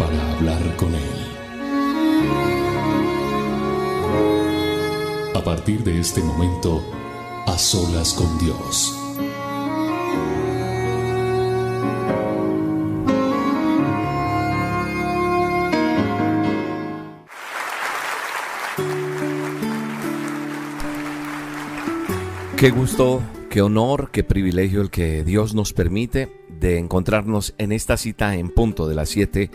para hablar con Él. A partir de este momento, a solas con Dios. Qué gusto, qué honor, qué privilegio el que Dios nos permite de encontrarnos en esta cita en punto de las 7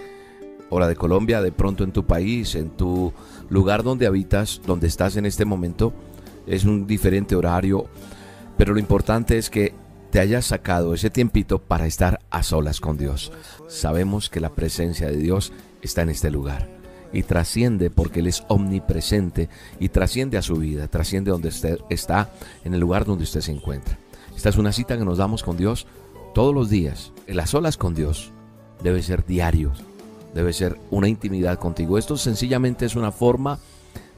hora de Colombia, de pronto en tu país, en tu lugar donde habitas, donde estás en este momento. Es un diferente horario, pero lo importante es que te hayas sacado ese tiempito para estar a solas con Dios. Sabemos que la presencia de Dios está en este lugar y trasciende porque Él es omnipresente y trasciende a su vida, trasciende donde usted está, en el lugar donde usted se encuentra. Esta es una cita que nos damos con Dios todos los días. En las solas con Dios debe ser diario, debe ser una intimidad contigo. Esto sencillamente es una forma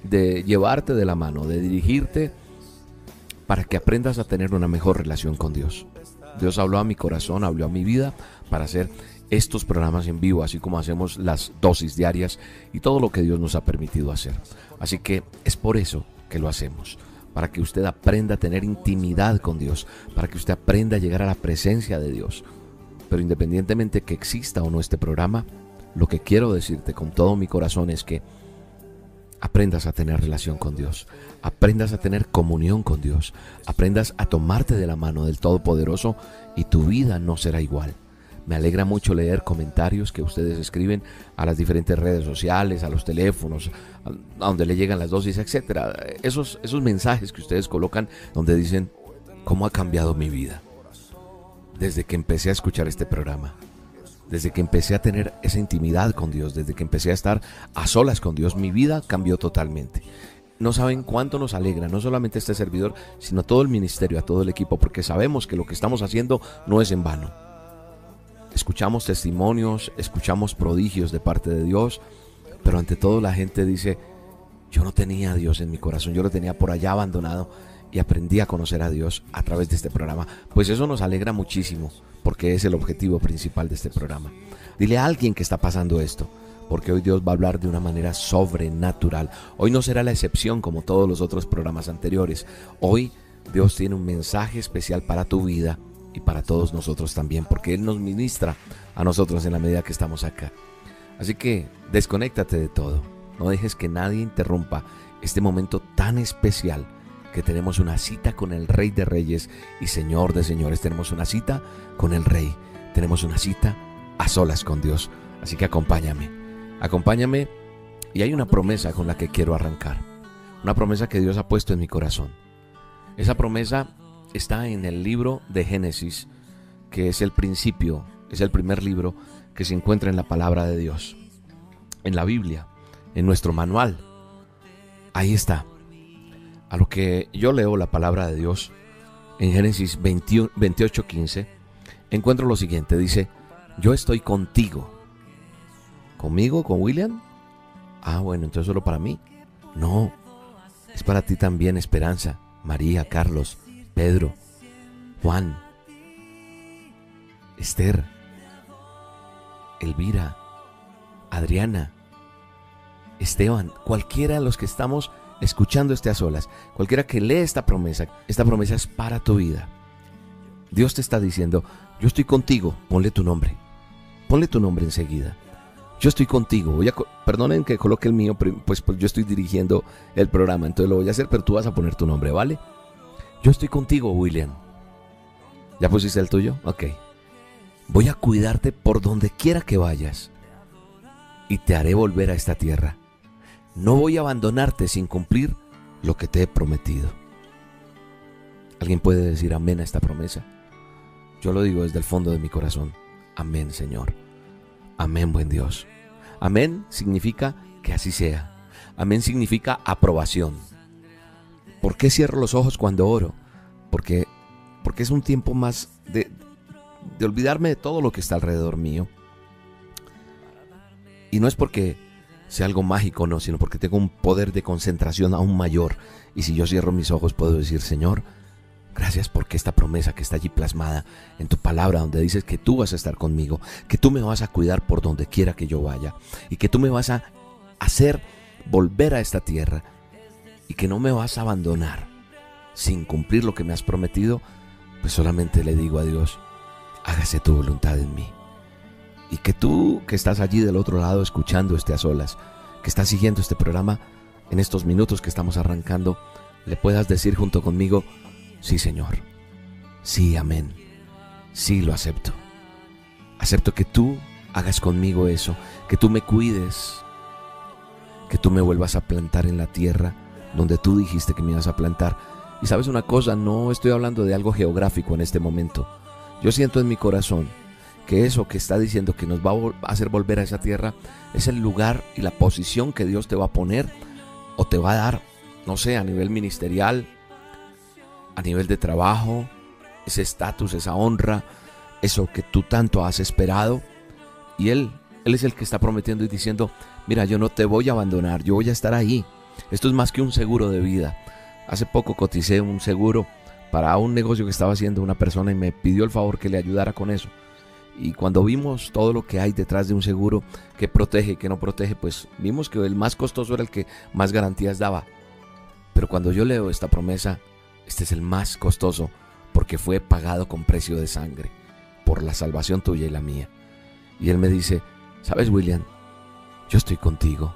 de llevarte de la mano, de dirigirte para que aprendas a tener una mejor relación con Dios. Dios habló a mi corazón, habló a mi vida para hacer estos programas en vivo, así como hacemos las dosis diarias y todo lo que Dios nos ha permitido hacer. Así que es por eso que lo hacemos, para que usted aprenda a tener intimidad con Dios, para que usted aprenda a llegar a la presencia de Dios. Pero independientemente que exista o no este programa, lo que quiero decirte con todo mi corazón es que aprendas a tener relación con Dios, aprendas a tener comunión con Dios, aprendas a tomarte de la mano del Todopoderoso y tu vida no será igual. Me alegra mucho leer comentarios que ustedes escriben a las diferentes redes sociales, a los teléfonos, a donde le llegan las dosis, etcétera. Esos, esos mensajes que ustedes colocan donde dicen cómo ha cambiado mi vida desde que empecé a escuchar este programa desde que empecé a tener esa intimidad con Dios, desde que empecé a estar a solas con Dios, mi vida cambió totalmente. No saben cuánto nos alegra, no solamente este servidor, sino todo el ministerio, a todo el equipo, porque sabemos que lo que estamos haciendo no es en vano. Escuchamos testimonios, escuchamos prodigios de parte de Dios, pero ante todo la gente dice, yo no tenía a Dios en mi corazón, yo lo tenía por allá abandonado y aprendí a conocer a Dios a través de este programa. Pues eso nos alegra muchísimo porque es el objetivo principal de este programa. Dile a alguien que está pasando esto, porque hoy Dios va a hablar de una manera sobrenatural. Hoy no será la excepción como todos los otros programas anteriores. Hoy Dios tiene un mensaje especial para tu vida y para todos nosotros también, porque Él nos ministra a nosotros en la medida que estamos acá. Así que desconéctate de todo. No dejes que nadie interrumpa este momento tan especial que tenemos una cita con el Rey de Reyes y Señor de Señores. Tenemos una cita con el Rey. Tenemos una cita a solas con Dios. Así que acompáñame. Acompáñame y hay una promesa con la que quiero arrancar. Una promesa que Dios ha puesto en mi corazón. Esa promesa está en el libro de Génesis, que es el principio, es el primer libro que se encuentra en la palabra de Dios. En la Biblia, en nuestro manual. Ahí está a lo que yo leo la palabra de Dios en Génesis 28:15, encuentro lo siguiente, dice, yo estoy contigo. ¿Conmigo? ¿Con William? Ah, bueno, entonces solo para mí. No, es para ti también Esperanza, María, Carlos, Pedro, Juan, Esther, Elvira, Adriana, Esteban, cualquiera de los que estamos escuchando este a solas, cualquiera que lee esta promesa, esta promesa es para tu vida. Dios te está diciendo, yo estoy contigo, ponle tu nombre. Ponle tu nombre enseguida. Yo estoy contigo. Voy perdonen que coloque el mío, pues, pues yo estoy dirigiendo el programa, entonces lo voy a hacer, pero tú vas a poner tu nombre, ¿vale? Yo estoy contigo, William. ¿Ya pusiste el tuyo? Ok. Voy a cuidarte por donde quiera que vayas y te haré volver a esta tierra no voy a abandonarte sin cumplir lo que te he prometido. ¿Alguien puede decir amén a esta promesa? Yo lo digo desde el fondo de mi corazón. Amén, Señor. Amén, buen Dios. Amén significa que así sea. Amén significa aprobación. ¿Por qué cierro los ojos cuando oro? Porque, porque es un tiempo más de, de olvidarme de todo lo que está alrededor mío. Y no es porque sea algo mágico, no, sino porque tengo un poder de concentración aún mayor. Y si yo cierro mis ojos puedo decir, Señor, gracias porque esta promesa que está allí plasmada en tu palabra, donde dices que tú vas a estar conmigo, que tú me vas a cuidar por donde quiera que yo vaya, y que tú me vas a hacer volver a esta tierra, y que no me vas a abandonar sin cumplir lo que me has prometido, pues solamente le digo a Dios, hágase tu voluntad en mí. Y que tú que estás allí del otro lado escuchando este a solas, que estás siguiendo este programa, en estos minutos que estamos arrancando, le puedas decir junto conmigo, sí Señor, sí, amén, sí lo acepto. Acepto que tú hagas conmigo eso, que tú me cuides, que tú me vuelvas a plantar en la tierra donde tú dijiste que me ibas a plantar. Y sabes una cosa, no estoy hablando de algo geográfico en este momento. Yo siento en mi corazón que eso que está diciendo que nos va a hacer volver a esa tierra es el lugar y la posición que Dios te va a poner o te va a dar, no sé, a nivel ministerial, a nivel de trabajo, ese estatus, esa honra, eso que tú tanto has esperado. Y Él, Él es el que está prometiendo y diciendo, mira, yo no te voy a abandonar, yo voy a estar ahí. Esto es más que un seguro de vida. Hace poco coticé un seguro para un negocio que estaba haciendo una persona y me pidió el favor que le ayudara con eso. Y cuando vimos todo lo que hay detrás de un seguro que protege y que no protege, pues vimos que el más costoso era el que más garantías daba. Pero cuando yo leo esta promesa, este es el más costoso porque fue pagado con precio de sangre por la salvación tuya y la mía. Y él me dice, ¿sabes William? Yo estoy contigo.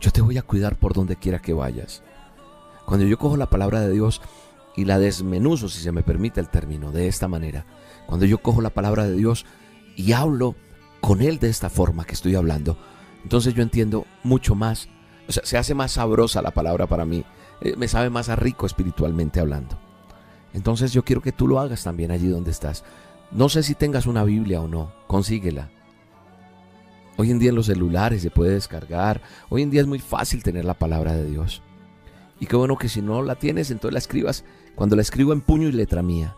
Yo te voy a cuidar por donde quiera que vayas. Cuando yo cojo la palabra de Dios y la desmenuzo, si se me permite el término, de esta manera, cuando yo cojo la palabra de Dios y hablo con Él de esta forma que estoy hablando, entonces yo entiendo mucho más, o sea, se hace más sabrosa la palabra para mí, eh, me sabe más a rico espiritualmente hablando. Entonces yo quiero que tú lo hagas también allí donde estás. No sé si tengas una Biblia o no, consíguela. Hoy en día en los celulares se puede descargar, hoy en día es muy fácil tener la palabra de Dios. Y qué bueno que si no la tienes, entonces la escribas cuando la escribo en puño y letra mía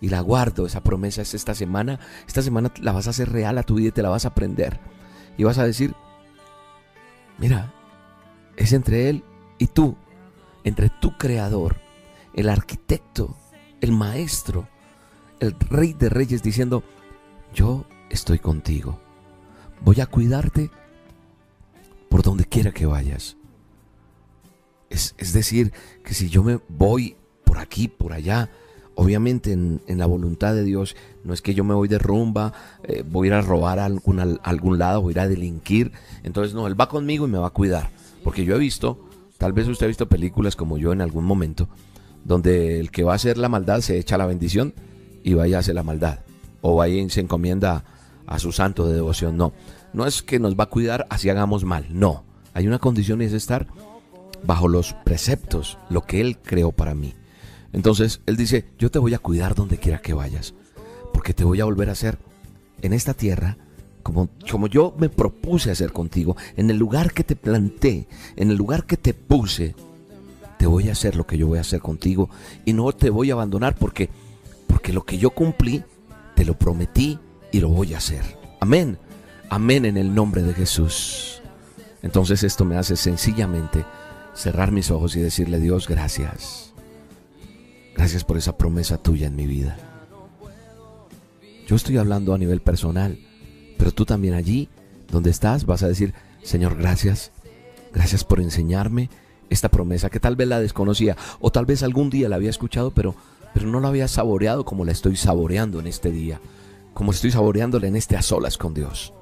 y la guardo. Esa promesa es esta semana. Esta semana la vas a hacer real a tu vida y te la vas a aprender. Y vas a decir, mira, es entre Él y tú, entre tu creador, el arquitecto, el maestro, el rey de reyes, diciendo, yo estoy contigo. Voy a cuidarte por donde quiera que vayas. Es, es decir, que si yo me voy por aquí, por allá, Obviamente en, la voluntad de Dios no es que yo me voy de rumba, eh, voy a ir a robar a algún, algún lado, voy a ir a delinquir. Entonces no, Él va conmigo y me va a cuidar. Porque yo he visto, tal vez usted ha visto películas como yo en algún momento, donde el que va a hacer la maldad se echa la bendición y vaya a hacer la maldad. O vaya y se encomienda a su santo de devoción. No, no es que nos va a cuidar así hagamos mal. No, hay una condición y es estar bajo los preceptos, lo que Él creó para mí. Entonces Él dice, yo te voy a cuidar donde quiera que vayas, porque te voy a volver a hacer en esta tierra como, como yo me propuse hacer contigo, en el lugar que te planté, en el lugar que te puse, te voy a hacer lo que yo voy a hacer contigo y no te voy a abandonar porque, porque lo que yo cumplí, te lo prometí y lo voy a hacer. Amén. Amén en el nombre de Jesús. Entonces esto me hace sencillamente cerrar mis ojos y decirle Dios gracias. Gracias por esa promesa tuya en mi vida. Yo estoy hablando a nivel personal, pero tú también allí donde estás vas a decir, Señor, gracias. Gracias por enseñarme esta promesa que tal vez la desconocía o tal vez algún día la había escuchado, pero, pero no la había saboreado como la estoy saboreando en este día, como estoy saboreándola en este a solas con Dios.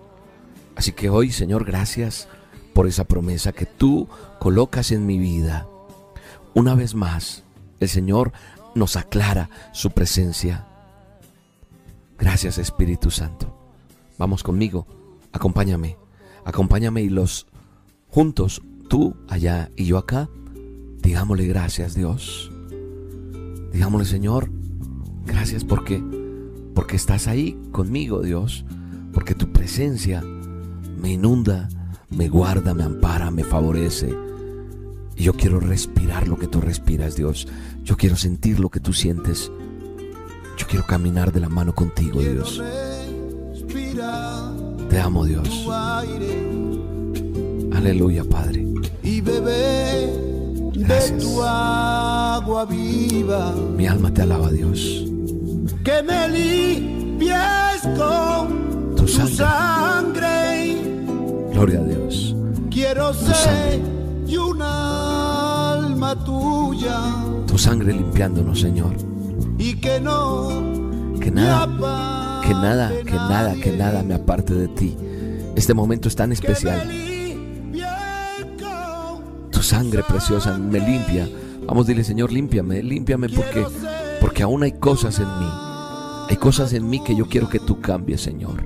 Así que hoy, Señor, gracias por esa promesa que tú colocas en mi vida. Una vez más, el Señor nos aclara su presencia. Gracias Espíritu Santo. Vamos conmigo, acompáñame, acompáñame y los juntos, tú allá y yo acá, digámosle gracias Dios. Digámosle Señor, gracias porque porque estás ahí conmigo Dios, porque tu presencia me inunda me guarda, me ampara, me favorece. Y yo quiero respirar lo que tú respiras, Dios. Yo quiero sentir lo que tú sientes. Yo quiero caminar de la mano contigo, Dios. Te amo, Dios. Aleluya, Padre. Y bebé de tu agua viva. Mi alma te alaba, Dios. Que me limpies con tu sangre. Gloria a Dios. Quiero ser y una alma tuya. Tu sangre limpiándonos, Señor. Y que no que nada, que nada, que nada, que nada me aparte de ti. Este momento es tan especial. Tu sangre preciosa me limpia. Vamos, dile, Señor, límpiame, límpiame porque porque aún hay cosas en mí. Hay cosas en mí que yo quiero que tú cambies, Señor.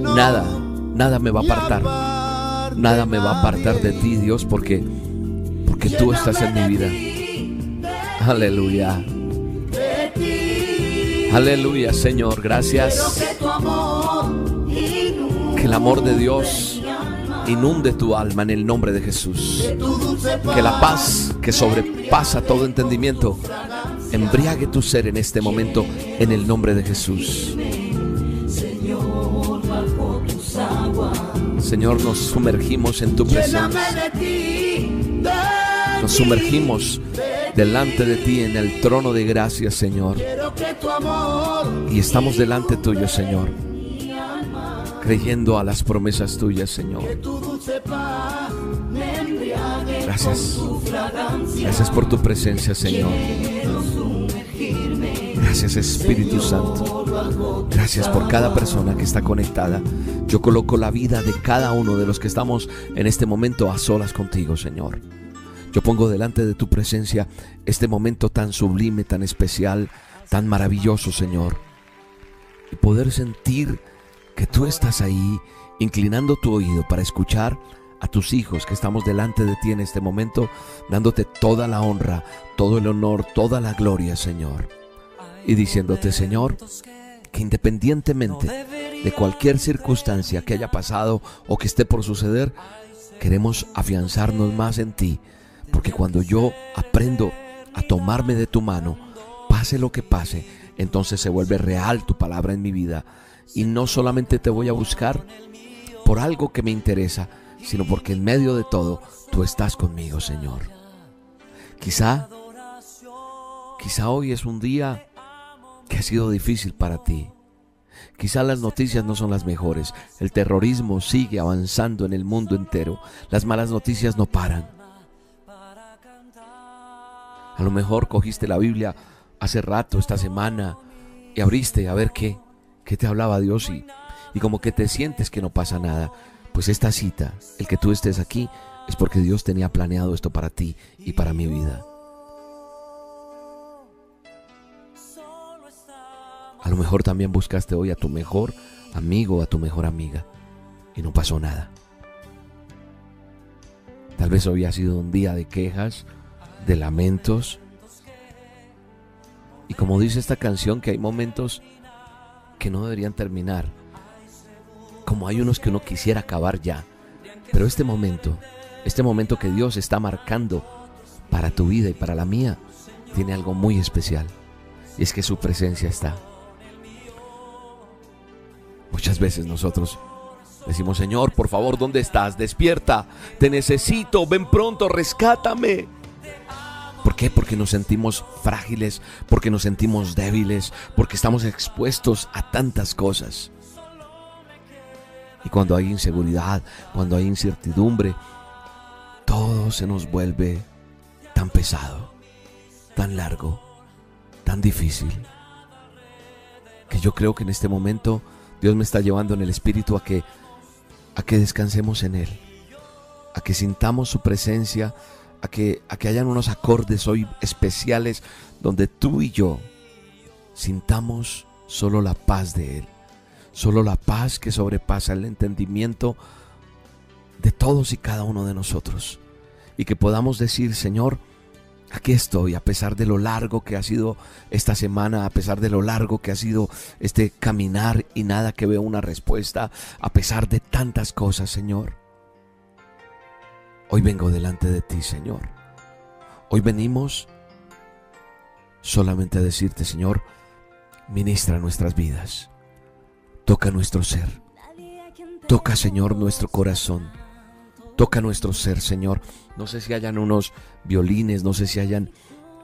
Nada, nada me va a apartar. Nada me va a apartar de ti, Dios, porque porque tú estás en mi vida. Aleluya. Aleluya, Señor, gracias. Que el amor de Dios inunde tu alma en el nombre de Jesús. Que la paz que sobrepasa todo entendimiento embriague tu ser en este momento en el nombre de Jesús. Señor, nos sumergimos en tu presencia. Nos sumergimos delante de ti en el trono de gracia, Señor. Y estamos delante tuyo, Señor. Creyendo a las promesas tuyas, Señor. Gracias. Gracias por tu presencia, Señor. Gracias Espíritu Santo. Gracias por cada persona que está conectada. Yo coloco la vida de cada uno de los que estamos en este momento a solas contigo, Señor. Yo pongo delante de tu presencia este momento tan sublime, tan especial, tan maravilloso, Señor. Y poder sentir que tú estás ahí, inclinando tu oído para escuchar a tus hijos que estamos delante de ti en este momento, dándote toda la honra, todo el honor, toda la gloria, Señor. Y diciéndote, Señor, que independientemente de cualquier circunstancia que haya pasado o que esté por suceder, queremos afianzarnos más en ti porque cuando yo aprendo a tomarme de tu mano, pase lo que pase, entonces se vuelve real tu palabra en mi vida. Y no solamente te voy a buscar por algo que me interesa, sino porque en medio de todo tú estás conmigo, Señor. Quizá, quizá hoy es un día que ha sido difícil para ti. Quizá las noticias no son las mejores. El terrorismo sigue avanzando en el mundo entero. Las malas noticias no paran. A lo mejor cogiste la Biblia hace rato, esta semana, y abriste a ver qué, qué te hablaba Dios y, y como que te sientes que no pasa nada. Pues esta cita, el que tú estés aquí, es porque Dios tenía planeado esto para ti y para mi vida. A lo mejor también buscaste hoy a tu mejor amigo, a tu mejor amiga, y no pasó nada. Tal vez hoy ha sido un día de quejas, de lamentos. Y como dice esta canción, que hay momentos que no deberían terminar. Como hay unos que uno quisiera acabar ya. Pero este momento, este momento que Dios está marcando para tu vida y para la mía, tiene algo muy especial. Y es que su presencia está. Muchas veces nosotros decimos, Señor, por favor, ¿dónde estás? Despierta, te necesito, ven pronto, rescátame. ¿Por qué? Porque nos sentimos frágiles, porque nos sentimos débiles, porque estamos expuestos a tantas cosas. Y cuando hay inseguridad, cuando hay incertidumbre, todo se nos vuelve tan pesado, tan largo, tan difícil, que yo creo que en este momento Dios me está llevando en el espíritu a que a que descansemos en él, a que sintamos su presencia, a que, a que hayan unos acordes hoy especiales donde tú y yo sintamos solo la paz de Él, solo la paz que sobrepasa el entendimiento de todos y cada uno de nosotros. Y que podamos decir, Señor, Aquí estoy, a pesar de lo largo que ha sido esta semana, a pesar de lo largo que ha sido este caminar y nada que veo una respuesta, a pesar de tantas cosas, Señor. Hoy vengo delante de ti, Señor. Hoy venimos solamente a decirte, Señor, ministra nuestras vidas. Toca nuestro ser. Toca, Señor, nuestro corazón. Toca nuestro ser, Señor. No sé si hayan unos violines, no sé si hayan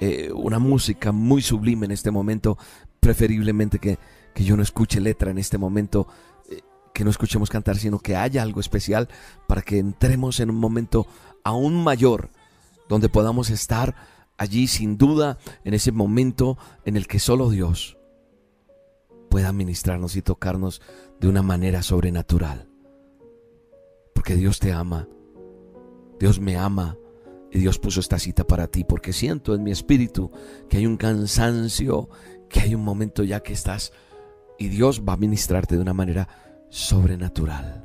eh, una música muy sublime en este momento. Preferiblemente que, que yo no escuche letra en este momento, eh, que no escuchemos cantar, sino que haya algo especial para que entremos en un momento aún mayor, donde podamos estar allí sin duda, en ese momento en el que solo Dios pueda ministrarnos y tocarnos de una manera sobrenatural. Porque Dios te ama, Dios me ama y Dios puso esta cita para ti, porque siento en mi espíritu que hay un cansancio, que hay un momento ya que estás y Dios va a ministrarte de una manera sobrenatural.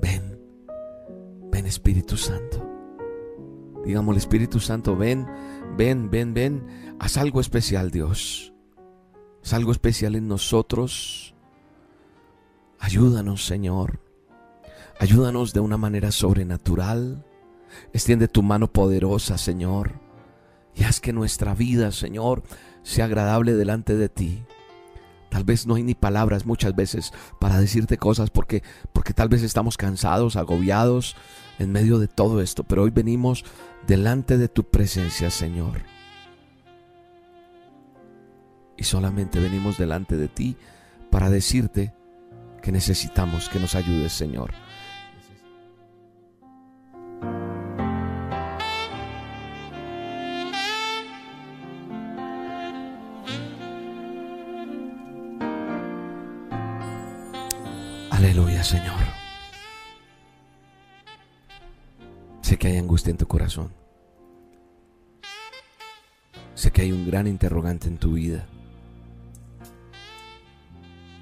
Ven, ven Espíritu Santo. Digamos, el Espíritu Santo, ven, ven, ven, ven, haz algo especial, Dios. Haz algo especial en nosotros. Ayúdanos, Señor. Ayúdanos de una manera sobrenatural. Extiende tu mano poderosa, Señor. Y haz que nuestra vida, Señor, sea agradable delante de ti. Tal vez no hay ni palabras muchas veces para decirte cosas porque porque tal vez estamos cansados, agobiados en medio de todo esto, pero hoy venimos delante de tu presencia, Señor. Y solamente venimos delante de ti para decirte que necesitamos que nos ayudes, Señor. Aleluya, Señor. Sé que hay angustia en tu corazón. Sé que hay un gran interrogante en tu vida.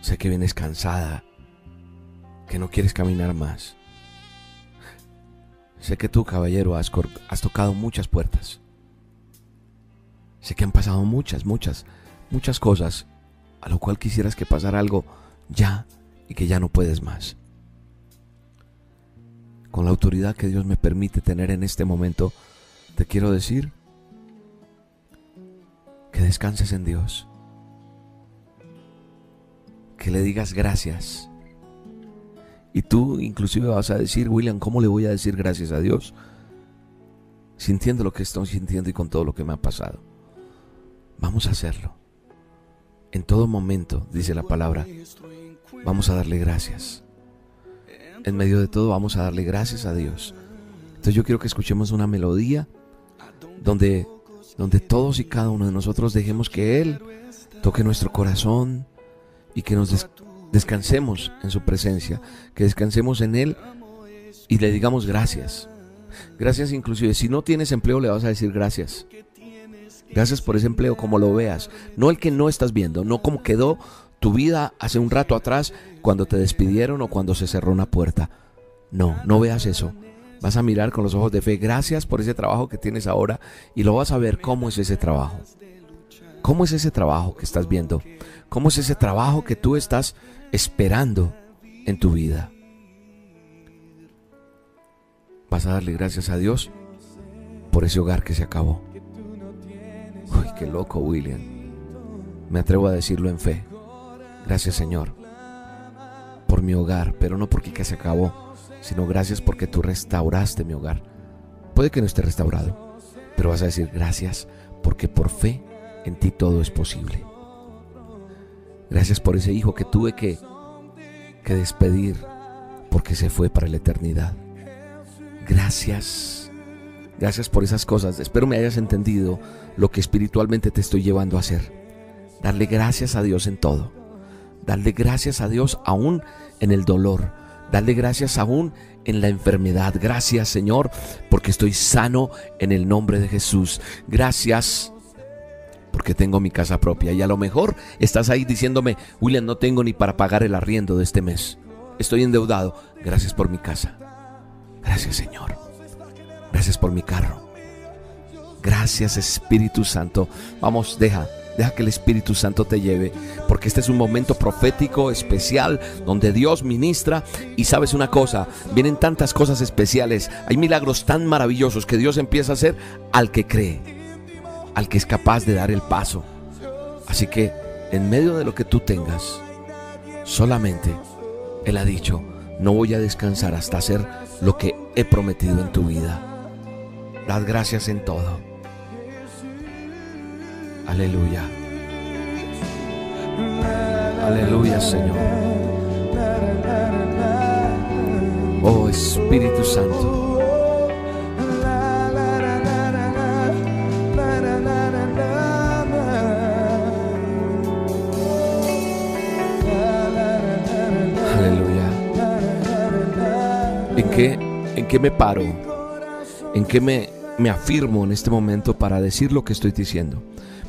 Sé que vienes cansada, que no quieres caminar más. Sé que tú, caballero, has, tocado muchas puertas. Sé que han pasado muchas, muchas, muchas cosas, a lo cual quisieras que pasara algo ya y que ya no puedes más. Con la autoridad que Dios me permite tener en este momento, te quiero decir que descanses en Dios, que le digas gracias. Y tú inclusive vas a decir, William, ¿cómo le voy a decir gracias a Dios? Sintiendo lo que estoy sintiendo y con todo lo que me ha pasado. Vamos a hacerlo. En todo momento, dice la palabra, vamos a darle gracias. En medio de todo vamos a darle gracias a Dios. Entonces yo quiero que escuchemos una melodía donde, donde todos y cada uno de nosotros dejemos que Él toque nuestro corazón y que nos descansemos en su presencia, que descansemos en Él y le digamos gracias. Gracias inclusive, si no tienes empleo le vas a decir gracias. Gracias por ese empleo como lo veas, no el que no estás viendo, no como quedó tu vida hace un rato atrás cuando te despidieron o cuando se cerró una puerta. No, no veas eso. Vas a mirar con los ojos de fe, gracias por ese trabajo que tienes ahora y lo vas a ver cómo es ese trabajo. ¿Cómo es ese trabajo que estás viendo? ¿Cómo es ese trabajo que tú estás esperando en tu vida? Vas a darle gracias a Dios por ese hogar que se acabó. Uy, qué loco, William. Me atrevo a decirlo en fe. Gracias Señor por mi hogar, pero no porque se acabó, sino gracias porque tú restauraste mi hogar. Puede que no esté restaurado, pero vas a decir gracias porque por fe en ti todo es posible. Gracias por ese hijo que tuve que, que despedir porque se fue para la eternidad. Gracias. Gracias por esas cosas. Espero me hayas entendido lo que espiritualmente te estoy llevando a hacer. Darle gracias a Dios en todo. Darle gracias a Dios aún en el dolor. Darle gracias aún en la enfermedad. Gracias Señor porque estoy sano en el nombre de Jesús. Gracias porque tengo mi casa propia. Y a lo mejor estás ahí diciéndome, William, no tengo ni para pagar el arriendo de este mes. Estoy endeudado. Gracias por mi casa. Gracias Señor. Gracias por mi carro. Gracias Espíritu Santo. Vamos, deja, deja que el Espíritu Santo te lleve, porque este es un momento profético especial donde Dios ministra y sabes una cosa, vienen tantas cosas especiales, hay milagros tan maravillosos que Dios empieza a hacer al que cree, al que es capaz de dar el paso. Así que en medio de lo que tú tengas, solamente Él ha dicho, no voy a descansar hasta hacer lo que he prometido en tu vida. Dad gracias en todo. Aleluya. Aleluya, Señor. Oh Espíritu Santo. Aleluya. ¿En qué, en qué me paro? ¿En qué me, me afirmo en este momento para decir lo que estoy diciendo?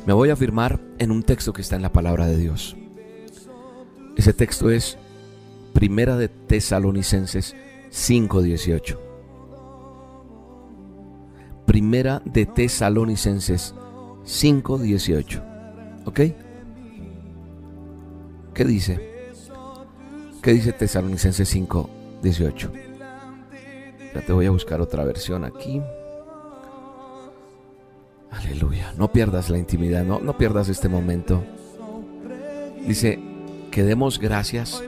Me voy a afirmar en un texto que está en la palabra de Dios. Ese texto es Primera de Tesalonicenses 5:18. Primera de Tesalonicenses 5:18. ¿Ok? ¿Qué dice? ¿Qué dice Tesalonicenses 5:18? Ya te voy a buscar otra versión aquí. Aleluya. No pierdas la intimidad, no, no pierdas este momento. Dice, que demos gracias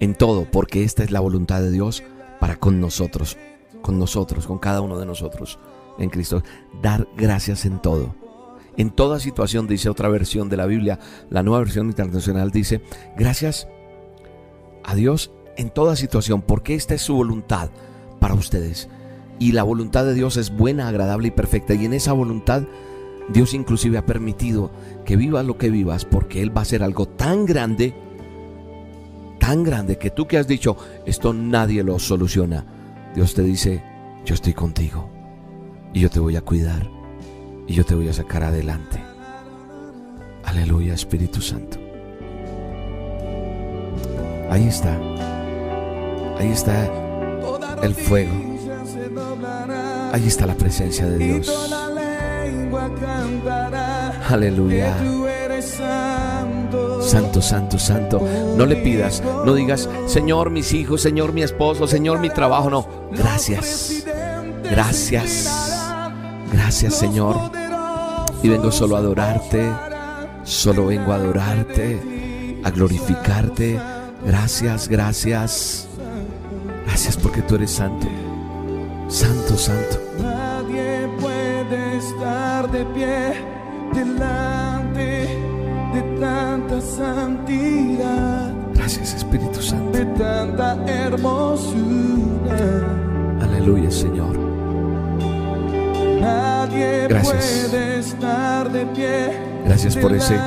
en todo, porque esta es la voluntad de Dios para con nosotros, con nosotros, con cada uno de nosotros en Cristo. Dar gracias en todo. En toda situación, dice otra versión de la Biblia, la nueva versión internacional dice, gracias a Dios en toda situación, porque esta es su voluntad para ustedes. Y la voluntad de Dios es buena, agradable y perfecta. Y en esa voluntad Dios inclusive ha permitido que vivas lo que vivas porque Él va a hacer algo tan grande, tan grande que tú que has dicho, esto nadie lo soluciona. Dios te dice, yo estoy contigo y yo te voy a cuidar y yo te voy a sacar adelante. Aleluya, Espíritu Santo. Ahí está. Ahí está el fuego. Ahí está la presencia de Dios. Aleluya. Santo, santo, santo. No le pidas, no digas, Señor, mis hijos, Señor, mi esposo, Señor, mi trabajo. No, gracias. Gracias. Gracias, Señor. Y vengo solo a adorarte. Solo vengo a adorarte, a glorificarte. Gracias, gracias. Gracias porque tú eres santo. Santo, santo. Nadie puede estar de pie delante de tanta santidad, Gracias, Espíritu Santo. de tanta hermosura. Aleluya, Señor. Nadie Gracias. puede estar de pie. Gracias por ese,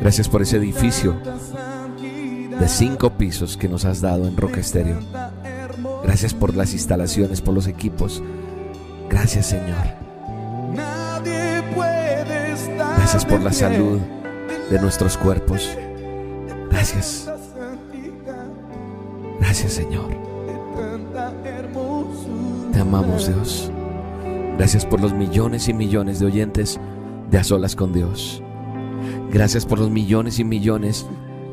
gracias por ese edificio de cinco pisos que nos has dado en Roca Estéreo. Gracias por las instalaciones, por los equipos. Gracias, Señor. Gracias por la salud de nuestros cuerpos. Gracias. Gracias, Señor. Te amamos, Dios. Gracias por los millones y millones de oyentes de A Solas con Dios. Gracias por los millones y millones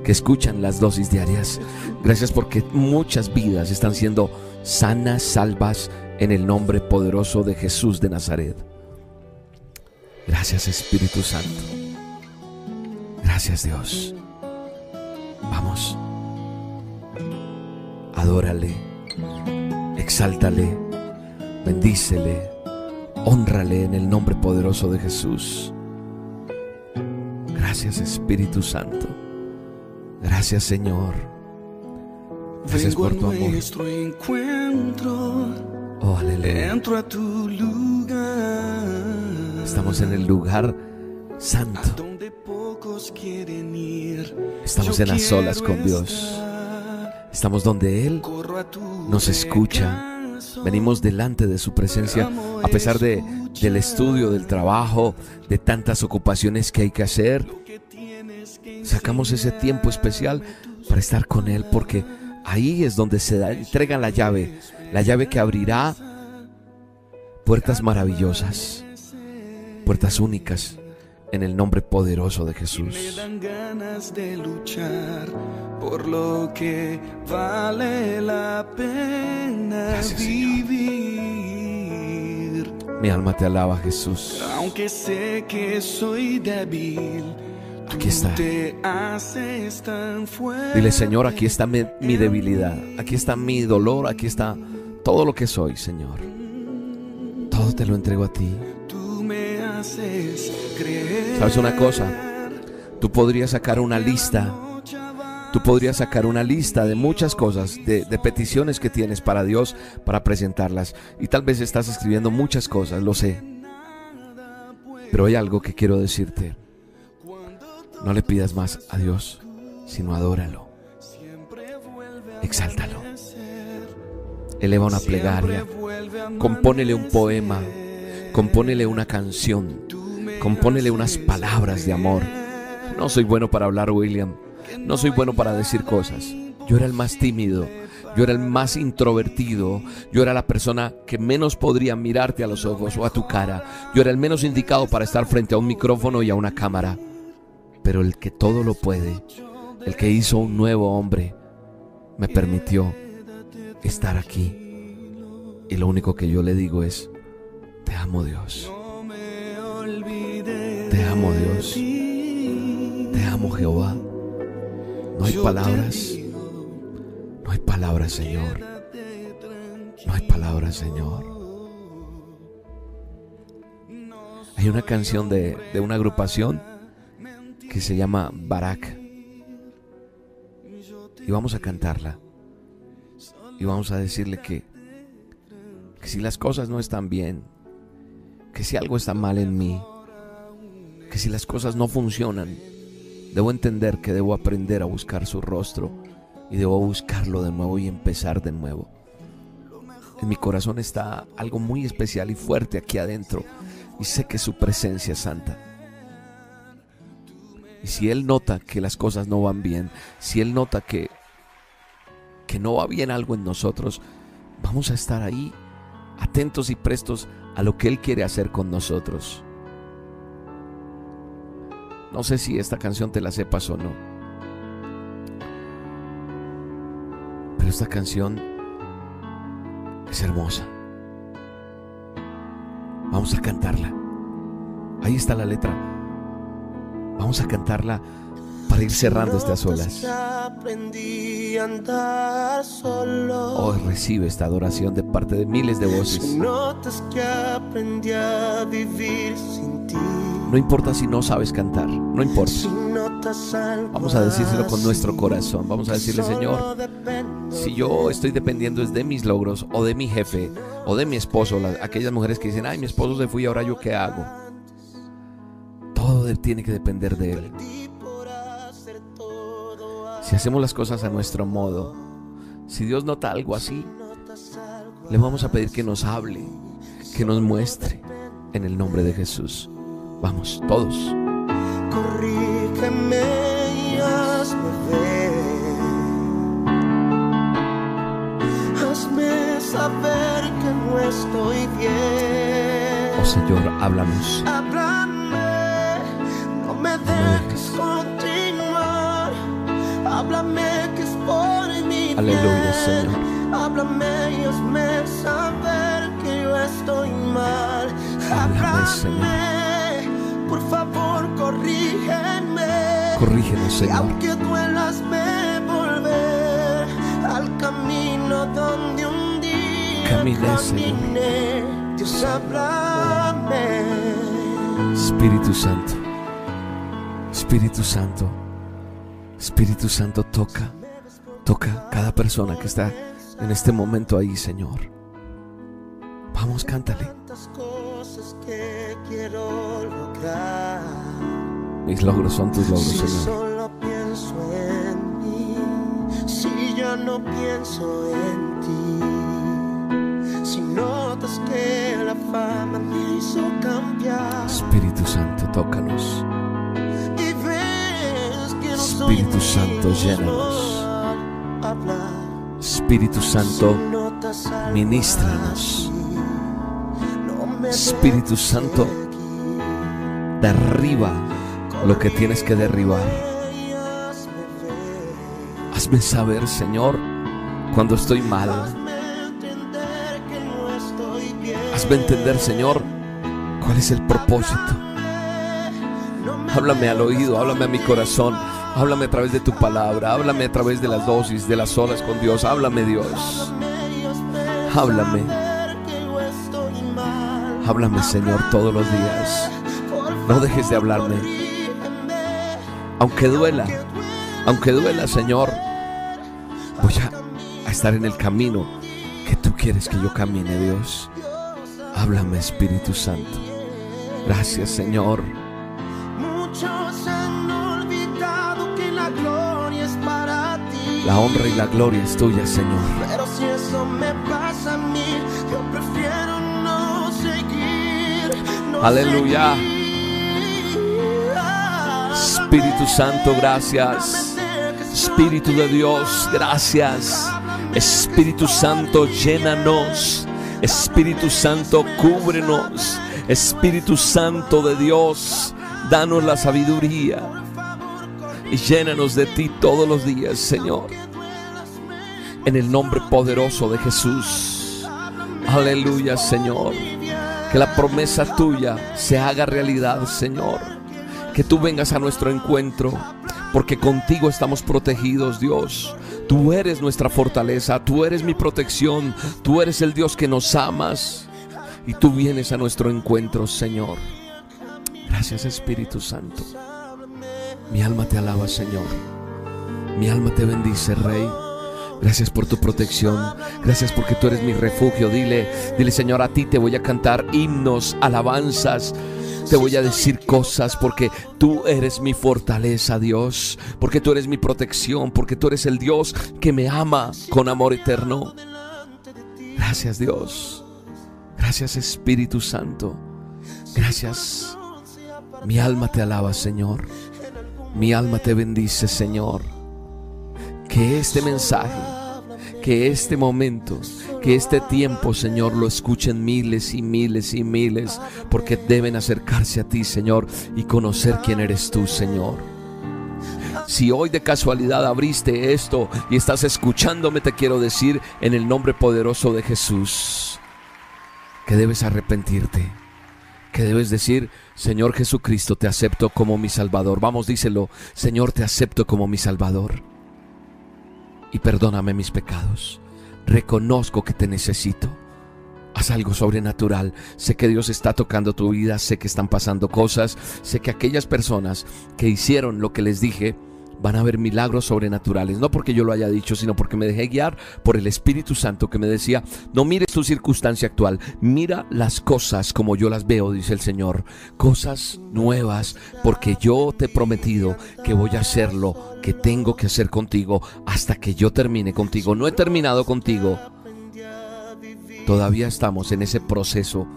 que escuchan las dosis diarias. Gracias porque muchas vidas están siendo sanas, salvas en el nombre poderoso de Jesús de Nazaret. Gracias Espíritu Santo. Gracias Dios. Vamos. Adórale. Exáltale. Bendícele. Honrale en el nombre poderoso de Jesús. Gracias Espíritu Santo. Gracias Señor. Gracias Vengo por tu amor. encuentro, Oh, aleluya. entro a tu lugar. Estamos en el lugar santo. donde pocos quieren ir. Estamos Yo en las quiero con Dios. Estamos donde Él nos escucha. Venimos delante de su presencia a pesar de, del estudio, del trabajo, de tantas ocupaciones que hay que hacer. Sacamos ese tiempo especial para estar con Él porque ahí es donde se da, entrega la llave, la llave que abrirá puertas maravillosas, puertas únicas en el nombre poderoso de Me Jesús. dan ganas de luchar por lo que vale la pena Gracias, Señor. vivir. Mi alma te alaba, Jesús. Aunque sé que soy débil, Aquí está. Dile, Señor, aquí está mi, mi debilidad, aquí está mi dolor, aquí está todo lo que soy, Señor. Todo te lo entrego a ti. ¿Sabes una cosa? Tú podrías sacar una lista, tú podrías sacar una lista de muchas cosas, de, de peticiones que tienes para Dios, para presentarlas. Y tal vez estás escribiendo muchas cosas, lo sé. Pero hay algo que quiero decirte. No le pidas más a Dios, sino adóralo. Exáltalo. Eleva una plegaria. Compónele un poema. Compónele una canción. Compónele unas palabras de amor. No soy bueno para hablar, William. No soy bueno para decir cosas. Yo era el más tímido. Yo era el más introvertido. Yo era la persona que menos podría mirarte a los ojos o a tu cara. Yo era el menos indicado para estar frente a un micrófono y a una cámara. Pero el que todo lo puede, el que hizo un nuevo hombre, me permitió estar aquí. Y lo único que yo le digo es, te amo Dios. Te amo Dios. Te amo Jehová. No hay palabras. No hay palabras, Señor. No hay palabras, Señor. Hay una canción de, de una agrupación que se llama Barak. Y vamos a cantarla. Y vamos a decirle que, que si las cosas no están bien, que si algo está mal en mí, que si las cosas no funcionan, debo entender que debo aprender a buscar su rostro y debo buscarlo de nuevo y empezar de nuevo. En mi corazón está algo muy especial y fuerte aquí adentro y sé que su presencia es santa. Y si Él nota que las cosas no van bien, si Él nota que, que no va bien algo en nosotros, vamos a estar ahí atentos y prestos a lo que Él quiere hacer con nosotros. No sé si esta canción te la sepas o no. Pero esta canción es hermosa. Vamos a cantarla. Ahí está la letra. Vamos a cantarla para ir cerrando estas olas. Hoy recibe esta adoración de parte de miles de voces. No importa si no sabes cantar, no importa. Vamos a decírselo con nuestro corazón. Vamos a decirle, Señor, si yo estoy dependiendo es de mis logros o de mi jefe o de mi esposo, las- aquellas mujeres que dicen, ay, mi esposo se fue y ahora yo qué hago. Todo tiene que depender de él. Si hacemos las cosas a nuestro modo, si Dios nota algo así, le vamos a pedir que nos hable, que nos muestre en el nombre de Jesús. Vamos, todos. Corrígeme y hazme ver. Hazme saber que no estoy bien. Oh Señor, háblanos. Aleluya. Señor. Háblame y hazme saber que yo estoy mal. Háblame, Señor. Por favor, corrígeme. Corrígenos, Señor. aunque duelas me volver al camino donde un día Caminé, Señor. caminé. Dios háblame. Espíritu Santo, Espíritu Santo, Espíritu Santo, toca, toca cada persona que está en este momento ahí, Señor. Vamos, cántale. Tantas cosas que quiero lograr. Mis logros son tus logros, Si Señor. solo pienso en mí, si ya no pienso en ti, si notas que la fama me hizo cambiar Espíritu Santo, tócanos. Espíritu Santo, llénanos. Espíritu Santo, ministranos. Espíritu Santo, derriba lo que tienes que derribar. Hazme saber, Señor, cuando estoy mal. Hazme entender, Señor, cuál es el propósito. Háblame al oído, háblame a mi corazón, háblame a través de tu palabra, háblame a través de las dosis, de las horas con Dios, háblame Dios. Háblame. Háblame Señor todos los días. No dejes de hablarme. Aunque duela, aunque duela Señor, voy a, a estar en el camino que tú quieres que yo camine Dios. Háblame Espíritu Santo. Gracias Señor. La honra y la gloria es tuya, Señor. Pero si eso me pasa a mí, yo prefiero no seguir. no Aleluya. seguir. Espíritu Santo, gracias. Espíritu de Dios, gracias. Espíritu Santo, llénanos. Espíritu Santo, cúbrenos. Espíritu Santo de Dios, danos la sabiduría. Y llénanos de ti todos los días, Señor. En el nombre poderoso de Jesús. Aleluya, Señor. Que la promesa tuya se haga realidad, Señor. Que tú vengas a nuestro encuentro, porque contigo estamos protegidos, Dios. Tú eres nuestra fortaleza, tú eres mi protección, tú eres el Dios que nos amas y tú vienes a nuestro encuentro, Señor. Gracias, Espíritu Santo. Mi alma te alaba, Señor. Mi alma te bendice, Rey. Gracias por tu protección. Gracias porque tú eres mi refugio. Dile, dile, Señor, a ti te voy a cantar himnos, alabanzas. Te voy a decir cosas porque tú eres mi fortaleza, Dios. Porque tú eres mi protección. Porque tú eres el Dios que me ama con amor eterno. Gracias, Dios. Gracias, Espíritu Santo. Gracias. Mi alma te alaba, Señor. Mi alma te bendice, Señor. Que este mensaje, que este momento, que este tiempo, Señor, lo escuchen miles y miles y miles, porque deben acercarse a ti, Señor, y conocer quién eres tú, Señor. Si hoy de casualidad abriste esto y estás escuchándome, te quiero decir en el nombre poderoso de Jesús que debes arrepentirte, que debes decir, Señor Jesucristo, te acepto como mi Salvador. Vamos, díselo, Señor, te acepto como mi Salvador. Y perdóname mis pecados. Reconozco que te necesito. Haz algo sobrenatural. Sé que Dios está tocando tu vida, sé que están pasando cosas, sé que aquellas personas que hicieron lo que les dije, van a ver milagros sobrenaturales, no porque yo lo haya dicho, sino porque me dejé guiar por el Espíritu Santo que me decía, no mires tu circunstancia actual, mira las cosas como yo las veo, dice el Señor, cosas nuevas, porque yo te he prometido que voy a hacer lo que tengo que hacer contigo hasta que yo termine contigo. No he terminado contigo, todavía estamos en ese proceso.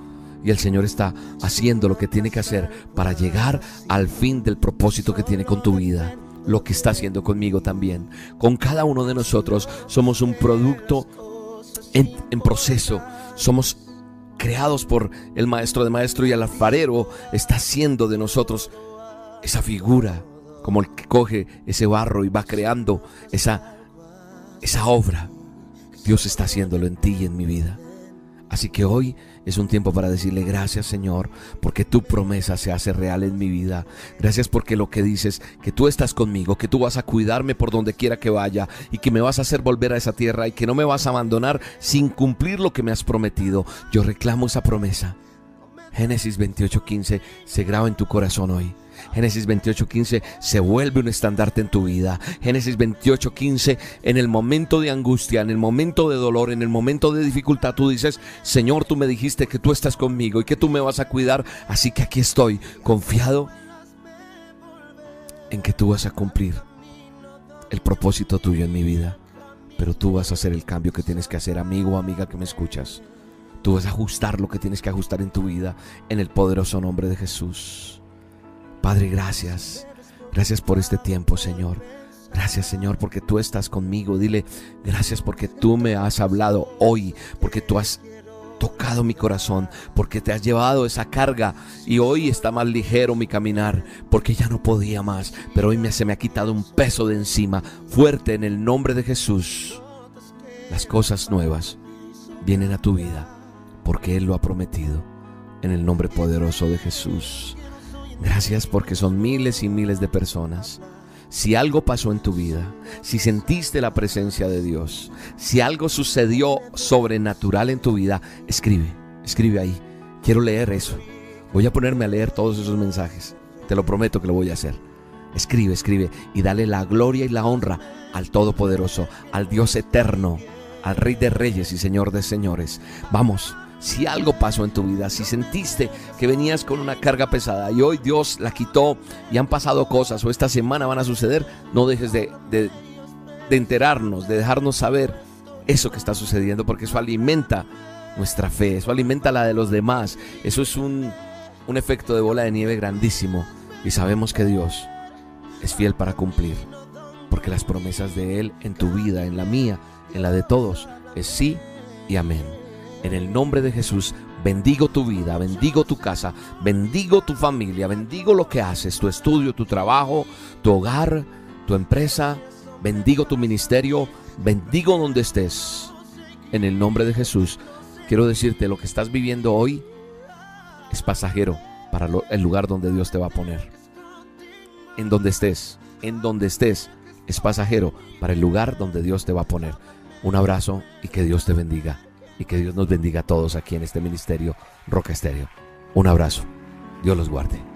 Y el Señor está haciendo lo que tiene que hacer para llegar al fin del propósito que tiene con tu vida lo que está haciendo conmigo también. Con cada uno de nosotros somos un producto en, proceso. Somos creados por el maestro de maestro y el alfarero está haciendo de nosotros esa figura, como el que coge ese barro y va creando esa, esa obra. Dios está haciéndolo en ti y en mi vida. Así que hoy es un tiempo para decirle gracias Señor porque tu promesa se hace real en mi vida. Gracias porque lo que dices, que tú estás conmigo, que tú vas a cuidarme por donde quiera que vaya y que me vas a hacer volver a esa tierra y que no me vas a abandonar sin cumplir lo que me has prometido. Yo reclamo esa promesa. Génesis 28:15 se graba en tu corazón hoy. Génesis 28:15 se vuelve un estandarte en tu vida. Génesis 28:15 en el momento de angustia, en el momento de dolor, en el momento de dificultad, tú dices, Señor, tú me dijiste que tú estás conmigo y que tú me vas a cuidar, así que aquí estoy, confiado en que tú vas a cumplir el propósito tuyo en mi vida. Pero tú vas a hacer el cambio que tienes que hacer, amigo o amiga que me escuchas. Tú vas a ajustar lo que tienes que ajustar en tu vida en el poderoso nombre de Jesús. Padre, gracias. Gracias por este tiempo, Señor. Gracias, Señor, porque tú estás conmigo. Dile, gracias porque tú me has hablado hoy, porque tú has tocado mi corazón, porque te has llevado esa carga y hoy está más ligero mi caminar, porque ya no podía más, pero hoy me, se me ha quitado un peso de encima, fuerte en el nombre de Jesús. Las cosas nuevas vienen a tu vida, porque Él lo ha prometido, en el nombre poderoso de Jesús. Gracias porque son miles y miles de personas si algo pasó en tu vida, si sentiste la presencia de Dios, si algo sucedió sobrenatural en tu vida, escribe, escribe ahí. Quiero leer eso. Voy a ponerme a leer todos esos mensajes. Te lo prometo que lo voy a hacer. Escribe, escribe y dale la gloria y la honra al Todopoderoso, al Dios eterno, al Rey de Reyes y Señor de Señores. Vamos, si algo pasó en tu vida, si sentiste que venías con una carga pesada y hoy Dios la quitó y han pasado cosas o esta semana van a suceder, no dejes de, enterarnos, de dejarnos saber eso que está sucediendo, porque eso alimenta nuestra fe, eso alimenta la de los demás, eso es un efecto de bola de nieve grandísimo y sabemos que Dios es fiel para cumplir, porque las promesas de Él en tu vida, en la mía, en la de todos, es sí y amén. En el nombre de Jesús, bendigo tu vida, bendigo tu casa, bendigo tu familia, bendigo lo que haces, tu estudio, tu trabajo, tu hogar, tu empresa, bendigo tu ministerio, bendigo donde estés. En el nombre de Jesús, quiero decirte, lo que estás viviendo hoy es pasajero para el lugar donde Dios te va a poner. En donde estés, en donde estés, es pasajero para el lugar donde Dios te va a poner. Un abrazo y que Dios te bendiga y que Dios nos bendiga a todos aquí en este ministerio Roca Estéreo. Un abrazo. Dios los guarde.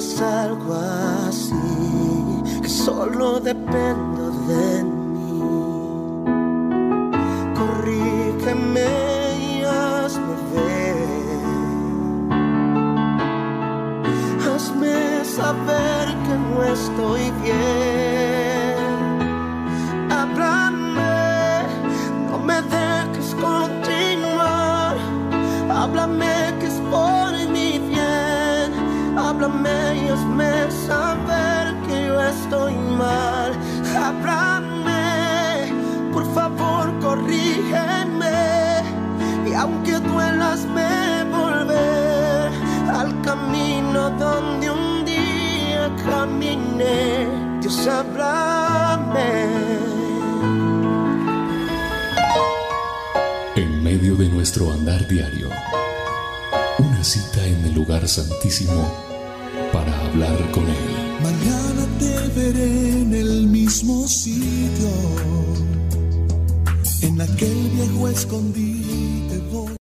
notas algo así, que solo dependo caminé. Dios, háblame. medio de nuestro andar diario. Una cita en el lugar santísimo para hablar con Él. Mañana te veré en el mismo sitio, en aquel viejo escondido